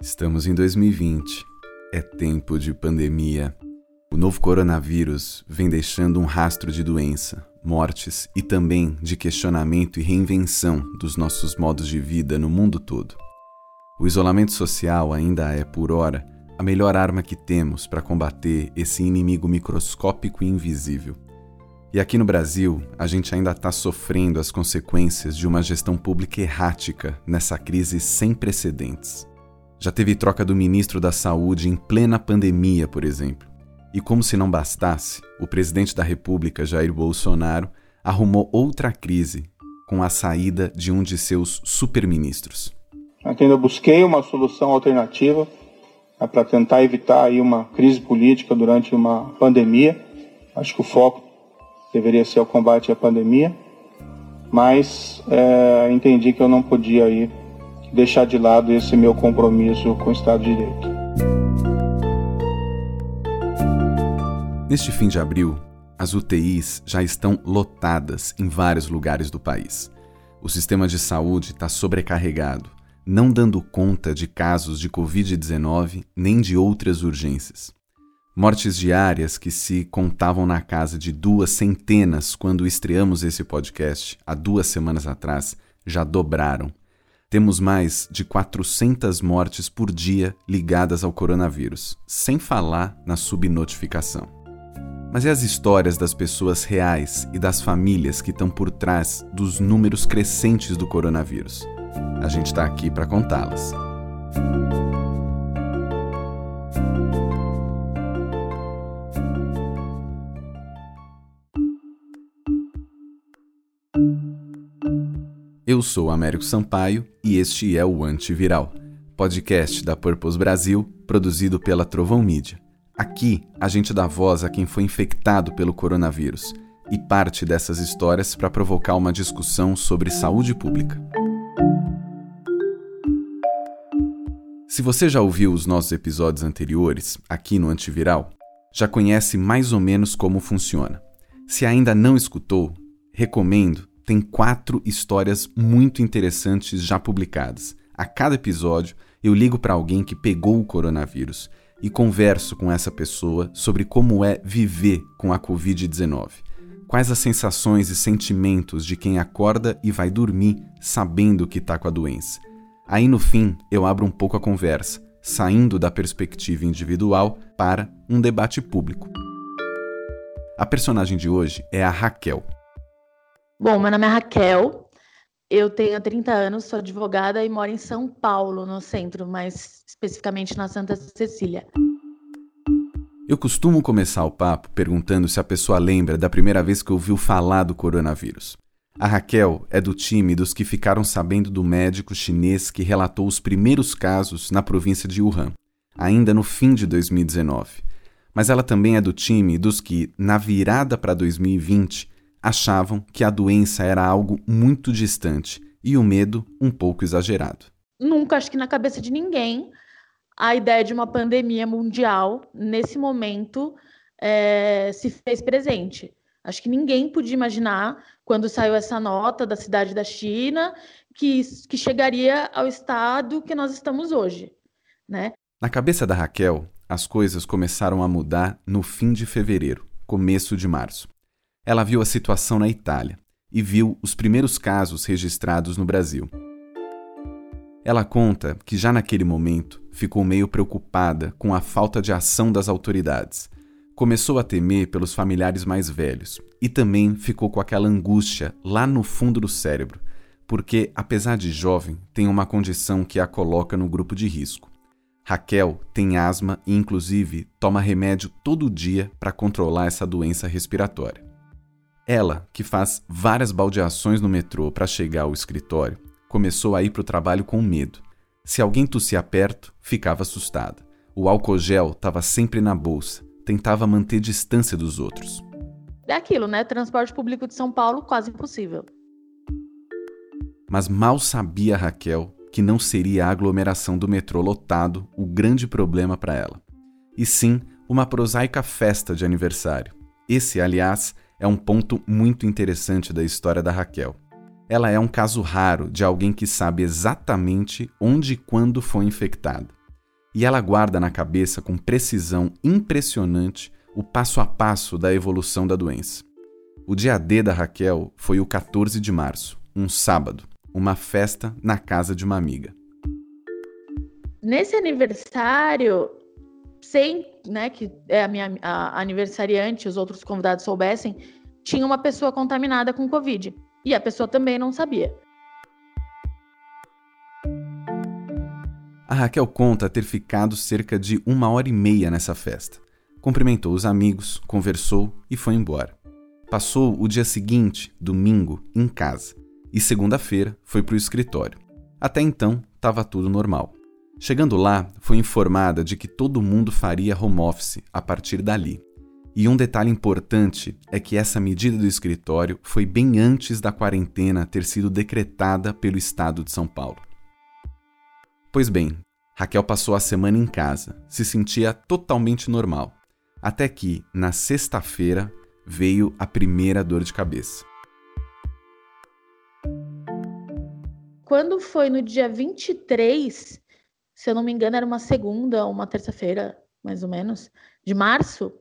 Estamos em 2020. É tempo de pandemia. O novo coronavírus vem deixando um rastro de doença, mortes e também de questionamento e reinvenção dos nossos modos de vida no mundo todo. O isolamento social ainda é, por hora, a melhor arma que temos para combater esse inimigo microscópico e invisível. E aqui no Brasil, a gente ainda está sofrendo as consequências de uma gestão pública errática nessa crise sem precedentes. Já teve troca do ministro da Saúde em plena pandemia, por exemplo. E como se não bastasse, o presidente da República, Jair Bolsonaro, arrumou outra crise com a saída de um de seus superministros. Ainda busquei uma solução alternativa né, para tentar evitar aí uma crise política durante uma pandemia. Acho que o foco deveria ser o combate à pandemia, mas é, entendi que eu não podia aí deixar de lado esse meu compromisso com o Estado de Direito. Neste fim de abril, as UTIs já estão lotadas em vários lugares do país. O sistema de saúde está sobrecarregado, não dando conta de casos de Covid-19 nem de outras urgências. Mortes diárias que se contavam na casa de duas centenas quando estreamos esse podcast há duas semanas atrás já dobraram temos mais de 400 mortes por dia ligadas ao coronavírus, sem falar na subnotificação. Mas e as histórias das pessoas reais e das famílias que estão por trás dos números crescentes do coronavírus? A gente está aqui para contá-las. Eu sou Américo Sampaio e este é o Antiviral, podcast da Purpose Brasil, produzido pela Trovão Mídia. Aqui a gente dá voz a quem foi infectado pelo coronavírus e parte dessas histórias para provocar uma discussão sobre saúde pública. Se você já ouviu os nossos episódios anteriores, aqui no Antiviral, já conhece mais ou menos como funciona. Se ainda não escutou, recomendo tem quatro histórias muito interessantes já publicadas. A cada episódio, eu ligo para alguém que pegou o coronavírus e converso com essa pessoa sobre como é viver com a Covid-19. Quais as sensações e sentimentos de quem acorda e vai dormir sabendo que está com a doença. Aí no fim, eu abro um pouco a conversa, saindo da perspectiva individual para um debate público. A personagem de hoje é a Raquel. Bom, meu nome é Raquel, eu tenho 30 anos, sou advogada e moro em São Paulo, no centro, mais especificamente na Santa Cecília. Eu costumo começar o papo perguntando se a pessoa lembra da primeira vez que ouviu falar do coronavírus. A Raquel é do time dos que ficaram sabendo do médico chinês que relatou os primeiros casos na província de Wuhan, ainda no fim de 2019. Mas ela também é do time dos que, na virada para 2020, achavam que a doença era algo muito distante e o medo um pouco exagerado. Nunca, acho que na cabeça de ninguém, a ideia de uma pandemia mundial, nesse momento, é, se fez presente. Acho que ninguém podia imaginar, quando saiu essa nota da cidade da China, que, que chegaria ao estado que nós estamos hoje. Né? Na cabeça da Raquel, as coisas começaram a mudar no fim de fevereiro, começo de março ela viu a situação na Itália e viu os primeiros casos registrados no Brasil. Ela conta que já naquele momento ficou meio preocupada com a falta de ação das autoridades. Começou a temer pelos familiares mais velhos e também ficou com aquela angústia lá no fundo do cérebro, porque, apesar de jovem, tem uma condição que a coloca no grupo de risco. Raquel tem asma e, inclusive, toma remédio todo dia para controlar essa doença respiratória. Ela, que faz várias baldeações no metrô para chegar ao escritório, começou a ir para o trabalho com medo. Se alguém tossia perto, ficava assustada. O álcool gel estava sempre na bolsa, tentava manter distância dos outros. É aquilo, né? Transporte público de São Paulo, quase impossível. Mas mal sabia Raquel que não seria a aglomeração do metrô lotado o grande problema para ela, e sim uma prosaica festa de aniversário. Esse, aliás, é um ponto muito interessante da história da Raquel. Ela é um caso raro de alguém que sabe exatamente onde e quando foi infectada. e ela guarda na cabeça com precisão impressionante o passo a passo da evolução da doença. O dia D da Raquel foi o 14 de março, um sábado, uma festa na casa de uma amiga. Nesse aniversário, sem né, que é a minha a aniversariante, os outros convidados soubessem, tinha uma pessoa contaminada com Covid. E a pessoa também não sabia. A Raquel conta ter ficado cerca de uma hora e meia nessa festa. Cumprimentou os amigos, conversou e foi embora. Passou o dia seguinte, domingo, em casa, e segunda-feira foi para o escritório. Até então, estava tudo normal. Chegando lá, foi informada de que todo mundo faria home office a partir dali. E um detalhe importante é que essa medida do escritório foi bem antes da quarentena ter sido decretada pelo estado de São Paulo. Pois bem, Raquel passou a semana em casa, se sentia totalmente normal, até que, na sexta-feira, veio a primeira dor de cabeça. Quando foi no dia 23, se eu não me engano, era uma segunda ou uma terça-feira, mais ou menos, de março,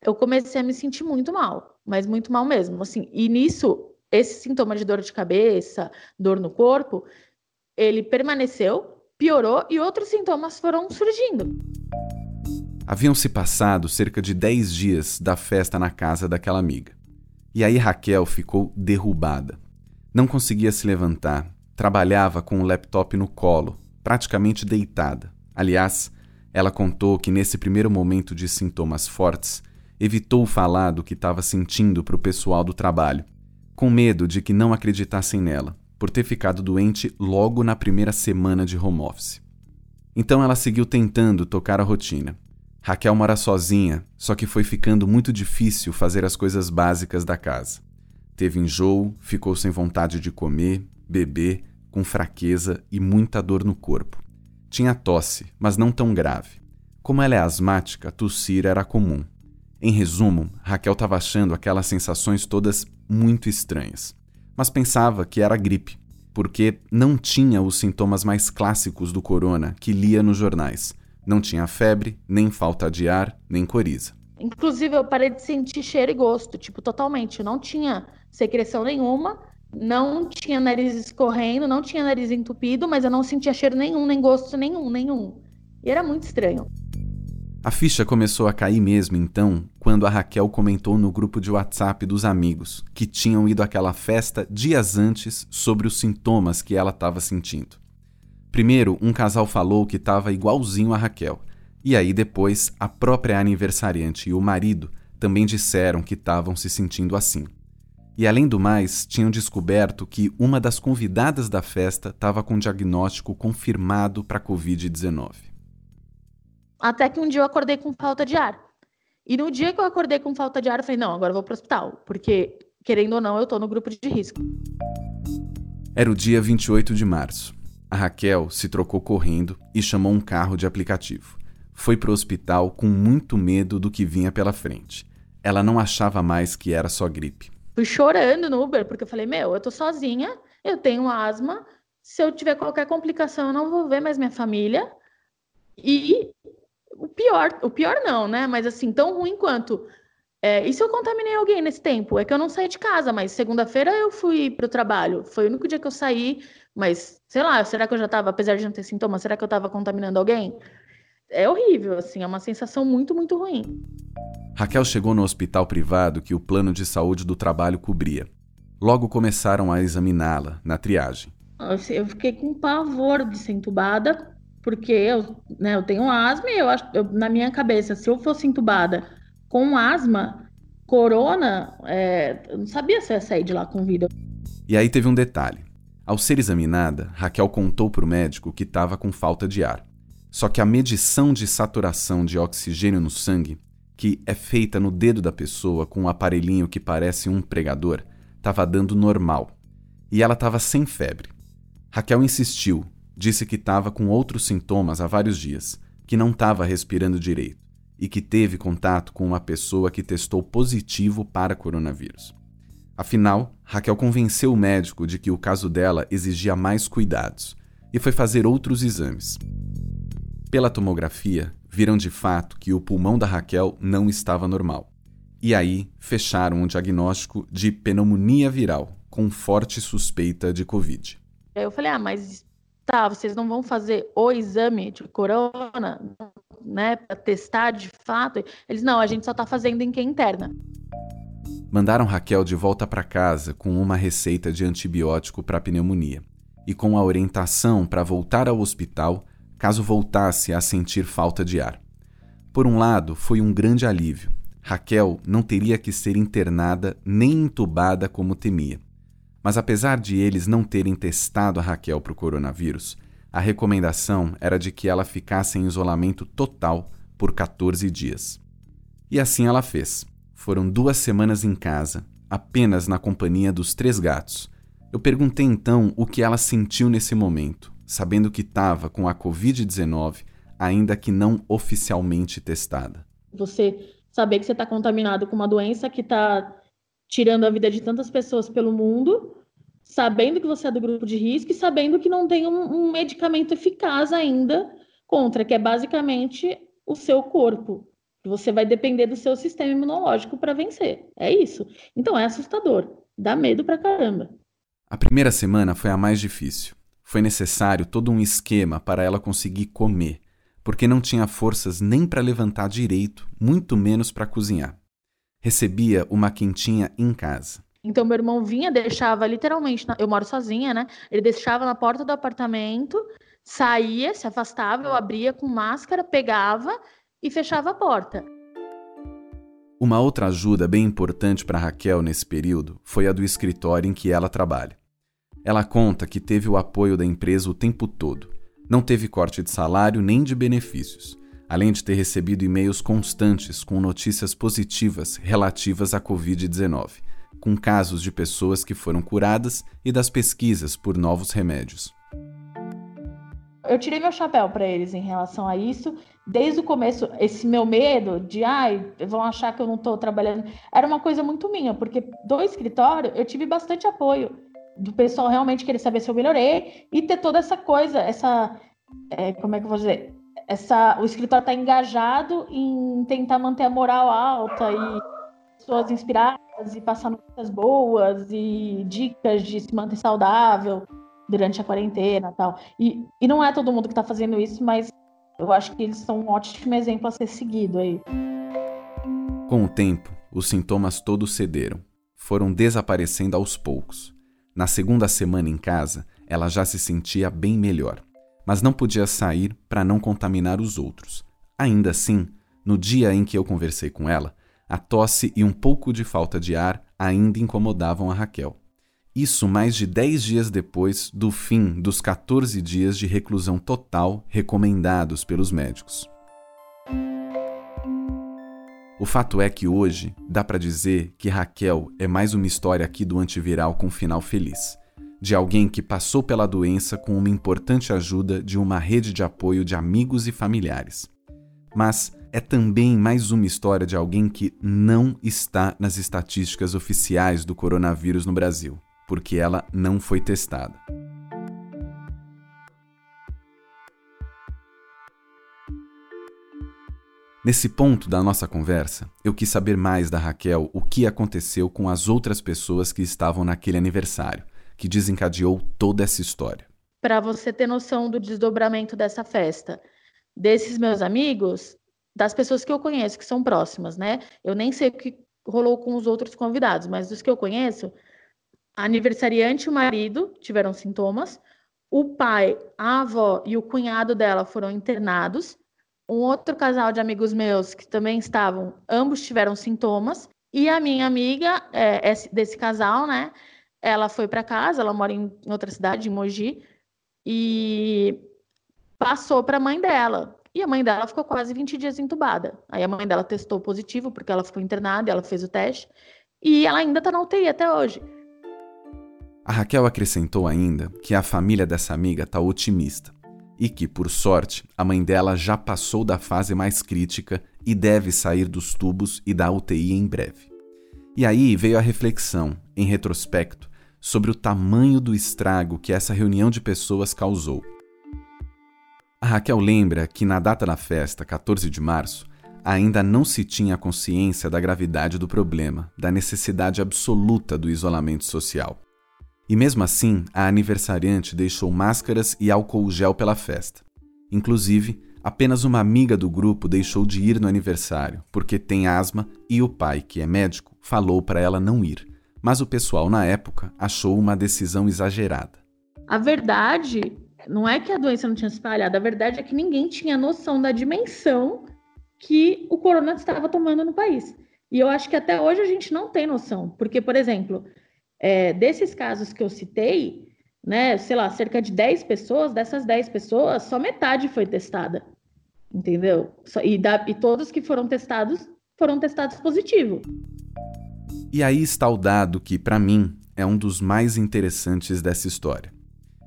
eu comecei a me sentir muito mal, mas muito mal mesmo. Assim, e nisso, esse sintoma de dor de cabeça, dor no corpo, ele permaneceu, piorou e outros sintomas foram surgindo. Haviam se passado cerca de 10 dias da festa na casa daquela amiga. E aí Raquel ficou derrubada. Não conseguia se levantar, trabalhava com o laptop no colo, praticamente deitada. Aliás, ela contou que nesse primeiro momento de sintomas fortes, evitou falar do que estava sentindo para o pessoal do trabalho, com medo de que não acreditassem nela, por ter ficado doente logo na primeira semana de home office. Então ela seguiu tentando tocar a rotina. Raquel mora sozinha, só que foi ficando muito difícil fazer as coisas básicas da casa. Teve enjoo, ficou sem vontade de comer, beber com fraqueza e muita dor no corpo. Tinha tosse, mas não tão grave. Como ela é asmática, tossir era comum. Em resumo, Raquel estava achando aquelas sensações todas muito estranhas, mas pensava que era gripe, porque não tinha os sintomas mais clássicos do corona que lia nos jornais. Não tinha febre, nem falta de ar, nem coriza. Inclusive, eu parei de sentir cheiro e gosto, tipo, totalmente. Não tinha secreção nenhuma, não tinha nariz escorrendo, não tinha nariz entupido, mas eu não sentia cheiro nenhum, nem gosto nenhum, nenhum. E era muito estranho. A ficha começou a cair mesmo então, quando a Raquel comentou no grupo de WhatsApp dos amigos que tinham ido àquela festa dias antes sobre os sintomas que ela estava sentindo. Primeiro, um casal falou que estava igualzinho a Raquel, e aí depois a própria aniversariante e o marido também disseram que estavam se sentindo assim. E além do mais, tinham descoberto que uma das convidadas da festa estava com diagnóstico confirmado para Covid-19. Até que um dia eu acordei com falta de ar. E no dia que eu acordei com falta de ar, eu falei: não, agora eu vou para o hospital, porque, querendo ou não, eu estou no grupo de risco. Era o dia 28 de março. A Raquel se trocou correndo e chamou um carro de aplicativo. Foi para o hospital com muito medo do que vinha pela frente. Ela não achava mais que era só gripe. Fui chorando no Uber, porque eu falei, meu, eu tô sozinha, eu tenho asma, se eu tiver qualquer complicação, eu não vou ver mais minha família. E o pior, o pior não, né? Mas assim, tão ruim quanto. É, e se eu contaminei alguém nesse tempo? É que eu não saí de casa, mas segunda-feira eu fui pro trabalho. Foi o único dia que eu saí, mas sei lá, será que eu já tava, apesar de não ter sintomas, será que eu tava contaminando alguém? É horrível, assim, é uma sensação muito, muito ruim. Raquel chegou no hospital privado que o plano de saúde do trabalho cobria. Logo começaram a examiná-la na triagem. Eu fiquei com pavor de ser entubada, porque eu, né, eu tenho asma e eu acho, eu, na minha cabeça, se eu fosse entubada com asma, corona, é, eu não sabia se ia sair de lá com vida. E aí teve um detalhe. Ao ser examinada, Raquel contou para o médico que estava com falta de ar. Só que a medição de saturação de oxigênio no sangue que é feita no dedo da pessoa com um aparelhinho que parece um pregador, estava dando normal. E ela estava sem febre. Raquel insistiu, disse que estava com outros sintomas há vários dias, que não estava respirando direito e que teve contato com uma pessoa que testou positivo para coronavírus. Afinal, Raquel convenceu o médico de que o caso dela exigia mais cuidados e foi fazer outros exames. pela tomografia, viram de fato que o pulmão da Raquel não estava normal. E aí fecharam um diagnóstico de pneumonia viral, com forte suspeita de Covid. Eu falei, ah, mas tá, vocês não vão fazer o exame de corona, né, para testar de fato? Eles, não, a gente só está fazendo em quem interna. Mandaram Raquel de volta para casa com uma receita de antibiótico para pneumonia e com a orientação para voltar ao hospital caso voltasse a sentir falta de ar. Por um lado, foi um grande alívio. Raquel não teria que ser internada nem entubada como temia. Mas apesar de eles não terem testado a Raquel para o coronavírus, a recomendação era de que ela ficasse em isolamento total por 14 dias. E assim ela fez. Foram duas semanas em casa, apenas na companhia dos três gatos. Eu perguntei então o que ela sentiu nesse momento, sabendo que estava com a Covid-19, ainda que não oficialmente testada. Você saber que você está contaminado com uma doença que está tirando a vida de tantas pessoas pelo mundo, sabendo que você é do grupo de risco e sabendo que não tem um, um medicamento eficaz ainda contra, que é basicamente o seu corpo. Você vai depender do seu sistema imunológico para vencer. É isso. Então é assustador. Dá medo pra caramba. A primeira semana foi a mais difícil. Foi necessário todo um esquema para ela conseguir comer, porque não tinha forças nem para levantar direito, muito menos para cozinhar recebia uma quentinha em casa. Então, meu irmão vinha, deixava literalmente, na... eu moro sozinha, né? Ele deixava na porta do apartamento, saía, se afastava, eu abria com máscara, pegava e fechava a porta. Uma outra ajuda bem importante para Raquel nesse período foi a do escritório em que ela trabalha. Ela conta que teve o apoio da empresa o tempo todo. Não teve corte de salário nem de benefícios além de ter recebido e-mails constantes com notícias positivas relativas à Covid-19, com casos de pessoas que foram curadas e das pesquisas por novos remédios. Eu tirei meu chapéu para eles em relação a isso. Desde o começo, esse meu medo de, ai, vão achar que eu não estou trabalhando, era uma coisa muito minha, porque do escritório eu tive bastante apoio do pessoal realmente querer saber se eu melhorei e ter toda essa coisa, essa, é, como é que eu vou dizer, essa, o escritório está engajado em tentar manter a moral alta e pessoas inspiradas e passar notícias boas e dicas de se manter saudável durante a quarentena tal. E, e não é todo mundo que está fazendo isso, mas eu acho que eles são um ótimo exemplo a ser seguido aí. Com o tempo, os sintomas todos cederam. Foram desaparecendo aos poucos. Na segunda semana em casa, ela já se sentia bem melhor mas não podia sair para não contaminar os outros. Ainda assim, no dia em que eu conversei com ela, a tosse e um pouco de falta de ar ainda incomodavam a Raquel. Isso mais de 10 dias depois do fim dos 14 dias de reclusão total recomendados pelos médicos. O fato é que hoje dá para dizer que Raquel é mais uma história aqui do antiviral com final feliz de alguém que passou pela doença com uma importante ajuda de uma rede de apoio de amigos e familiares. Mas é também mais uma história de alguém que não está nas estatísticas oficiais do coronavírus no Brasil, porque ela não foi testada. Nesse ponto da nossa conversa, eu quis saber mais da Raquel o que aconteceu com as outras pessoas que estavam naquele aniversário que desencadeou toda essa história. Para você ter noção do desdobramento dessa festa, desses meus amigos, das pessoas que eu conheço, que são próximas, né? Eu nem sei o que rolou com os outros convidados, mas dos que eu conheço, a aniversariante e o marido tiveram sintomas, o pai, a avó e o cunhado dela foram internados, um outro casal de amigos meus que também estavam, ambos tiveram sintomas, e a minha amiga é, desse casal, né? Ela foi para casa, ela mora em outra cidade, em Mogi, e passou para a mãe dela. E a mãe dela ficou quase 20 dias entubada. Aí a mãe dela testou positivo, porque ela ficou internada, ela fez o teste, e ela ainda está na UTI até hoje. A Raquel acrescentou ainda que a família dessa amiga está otimista e que, por sorte, a mãe dela já passou da fase mais crítica e deve sair dos tubos e da UTI em breve. E aí veio a reflexão, em retrospecto, sobre o tamanho do estrago que essa reunião de pessoas causou. A Raquel lembra que na data da festa, 14 de março, ainda não se tinha consciência da gravidade do problema, da necessidade absoluta do isolamento social. E mesmo assim, a aniversariante deixou máscaras e álcool gel pela festa. Inclusive, apenas uma amiga do grupo deixou de ir no aniversário, porque tem asma e o pai, que é médico, falou para ela não ir. Mas o pessoal na época achou uma decisão exagerada. A verdade não é que a doença não tinha se espalhado, a verdade é que ninguém tinha noção da dimensão que o corona estava tomando no país. E eu acho que até hoje a gente não tem noção, porque, por exemplo, é, desses casos que eu citei, né, sei lá, cerca de 10 pessoas, dessas 10 pessoas, só metade foi testada, entendeu? E, da, e todos que foram testados foram testados positivo. E aí está o dado que, para mim, é um dos mais interessantes dessa história.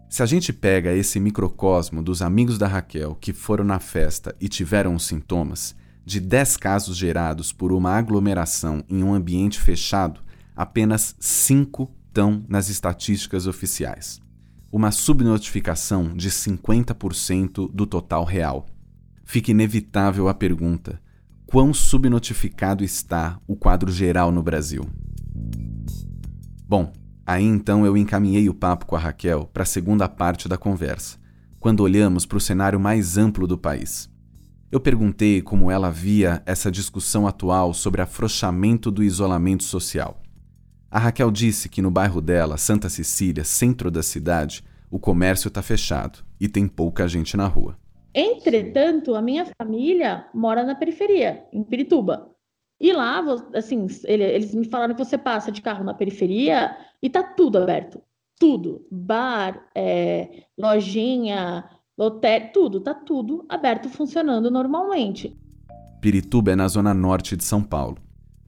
Se a gente pega esse microcosmo dos amigos da Raquel que foram na festa e tiveram os sintomas, de 10 casos gerados por uma aglomeração em um ambiente fechado, apenas 5 estão nas estatísticas oficiais. Uma subnotificação de 50% do total real. Fica inevitável a pergunta: quão subnotificado está o quadro geral no Brasil? Bom, aí então eu encaminhei o papo com a Raquel para a segunda parte da conversa, quando olhamos para o cenário mais amplo do país. Eu perguntei como ela via essa discussão atual sobre afrouxamento do isolamento social. A Raquel disse que no bairro dela, Santa Cecília, centro da cidade, o comércio está fechado e tem pouca gente na rua. Entretanto, a minha família mora na periferia, em Pirituba. E lá, assim, eles me falaram que você passa de carro na periferia e tá tudo aberto. Tudo. Bar, é, lojinha, Loté, tudo, tá tudo aberto funcionando normalmente. Pirituba é na zona norte de São Paulo.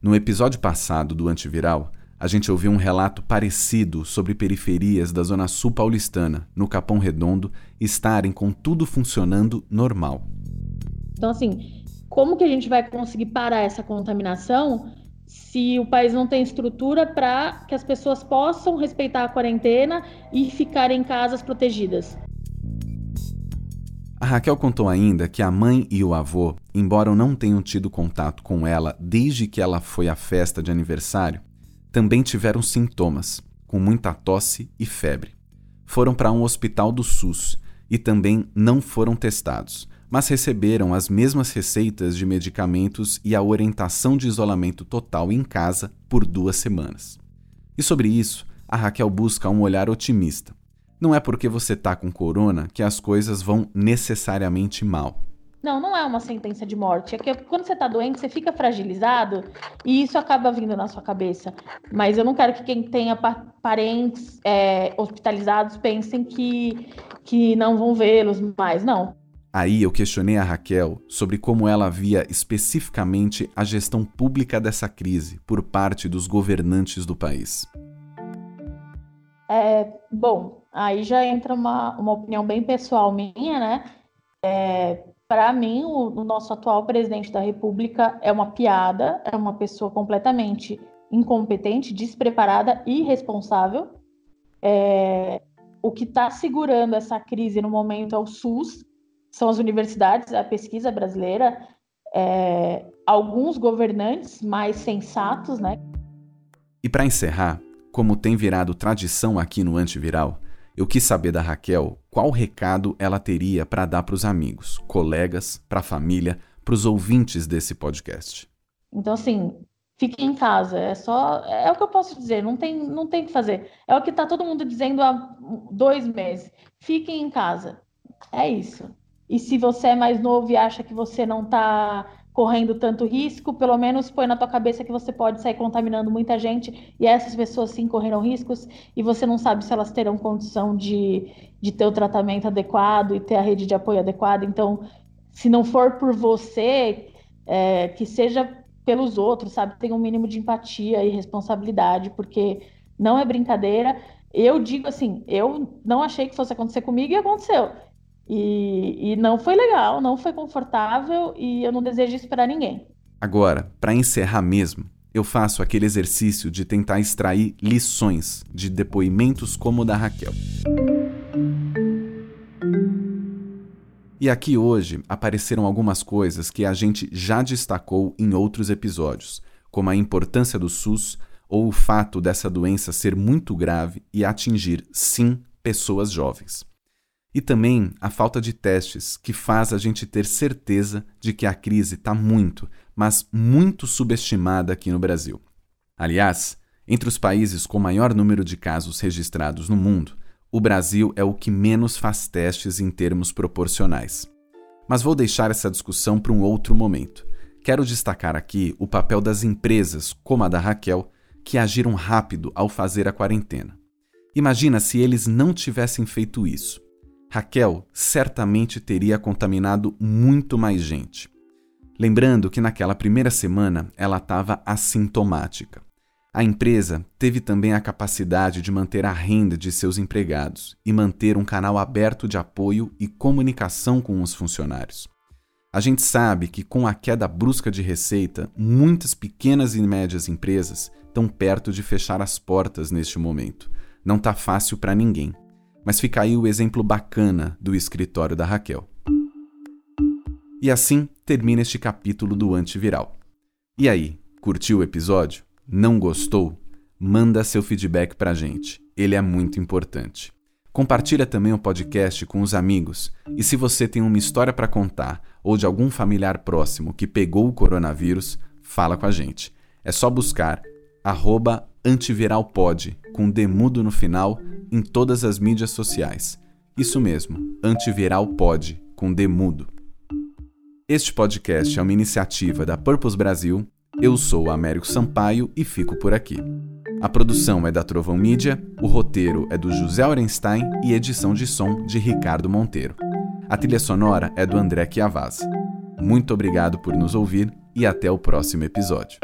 No episódio passado do Antiviral, a gente ouviu um relato parecido sobre periferias da zona sul paulistana, no Capão Redondo, estarem com tudo funcionando normal. Então, assim, como que a gente vai conseguir parar essa contaminação se o país não tem estrutura para que as pessoas possam respeitar a quarentena e ficar em casas protegidas? A Raquel contou ainda que a mãe e o avô, embora não tenham tido contato com ela desde que ela foi à festa de aniversário, também tiveram sintomas, com muita tosse e febre. Foram para um hospital do SUS e também não foram testados, mas receberam as mesmas receitas de medicamentos e a orientação de isolamento total em casa por duas semanas. E sobre isso, a Raquel busca um olhar otimista não é porque você tá com corona que as coisas vão necessariamente mal. Não, não é uma sentença de morte. É que quando você tá doente, você fica fragilizado e isso acaba vindo na sua cabeça. Mas eu não quero que quem tenha parentes é, hospitalizados pensem que, que não vão vê-los mais. Não. Aí eu questionei a Raquel sobre como ela via especificamente a gestão pública dessa crise por parte dos governantes do país. É, bom, Aí já entra uma, uma opinião bem pessoal minha, né? É, Para mim, o, o nosso atual presidente da República é uma piada, é uma pessoa completamente incompetente, despreparada e irresponsável. É, o que está segurando essa crise no momento é o SUS, são as universidades, a pesquisa brasileira, é, alguns governantes mais sensatos, né? E para encerrar, como tem virado tradição aqui no Antiviral, eu quis saber da Raquel qual recado ela teria para dar para os amigos, colegas, para a família, para os ouvintes desse podcast. Então, assim, fique em casa. É só. É o que eu posso dizer, não tem, não tem o que fazer. É o que está todo mundo dizendo há dois meses. Fiquem em casa. É isso. E se você é mais novo e acha que você não está correndo tanto risco, pelo menos põe na tua cabeça que você pode sair contaminando muita gente e essas pessoas sim correram riscos e você não sabe se elas terão condição de, de ter o tratamento adequado e ter a rede de apoio adequada. Então, se não for por você, é, que seja pelos outros, sabe? Tenha um mínimo de empatia e responsabilidade, porque não é brincadeira. Eu digo assim, eu não achei que fosse acontecer comigo e aconteceu. E, e não foi legal, não foi confortável e eu não desejo isso para ninguém. Agora, para encerrar mesmo, eu faço aquele exercício de tentar extrair lições de depoimentos como o da Raquel. E aqui hoje apareceram algumas coisas que a gente já destacou em outros episódios, como a importância do SUS ou o fato dessa doença ser muito grave e atingir, sim, pessoas jovens. E também a falta de testes, que faz a gente ter certeza de que a crise está muito, mas muito subestimada aqui no Brasil. Aliás, entre os países com maior número de casos registrados no mundo, o Brasil é o que menos faz testes em termos proporcionais. Mas vou deixar essa discussão para um outro momento. Quero destacar aqui o papel das empresas, como a da Raquel, que agiram rápido ao fazer a quarentena. Imagina se eles não tivessem feito isso. Raquel certamente teria contaminado muito mais gente. Lembrando que naquela primeira semana ela estava assintomática. A empresa teve também a capacidade de manter a renda de seus empregados e manter um canal aberto de apoio e comunicação com os funcionários. A gente sabe que com a queda brusca de receita, muitas pequenas e médias empresas estão perto de fechar as portas neste momento. Não está fácil para ninguém. Mas fica aí o exemplo bacana do escritório da Raquel. E assim termina este capítulo do Antiviral. E aí, curtiu o episódio? Não gostou? Manda seu feedback pra gente. Ele é muito importante. Compartilha também o podcast com os amigos. E se você tem uma história para contar ou de algum familiar próximo que pegou o coronavírus, fala com a gente. É só buscar arroba antiviralpod, com demudo no final, em todas as mídias sociais. Isso mesmo, antiviralpod, com demudo. Este podcast é uma iniciativa da Purpose Brasil. Eu sou Américo Sampaio e fico por aqui. A produção é da Trovão Mídia, o roteiro é do José Orenstein e edição de som de Ricardo Monteiro. A trilha sonora é do André Chiavaz. Muito obrigado por nos ouvir e até o próximo episódio.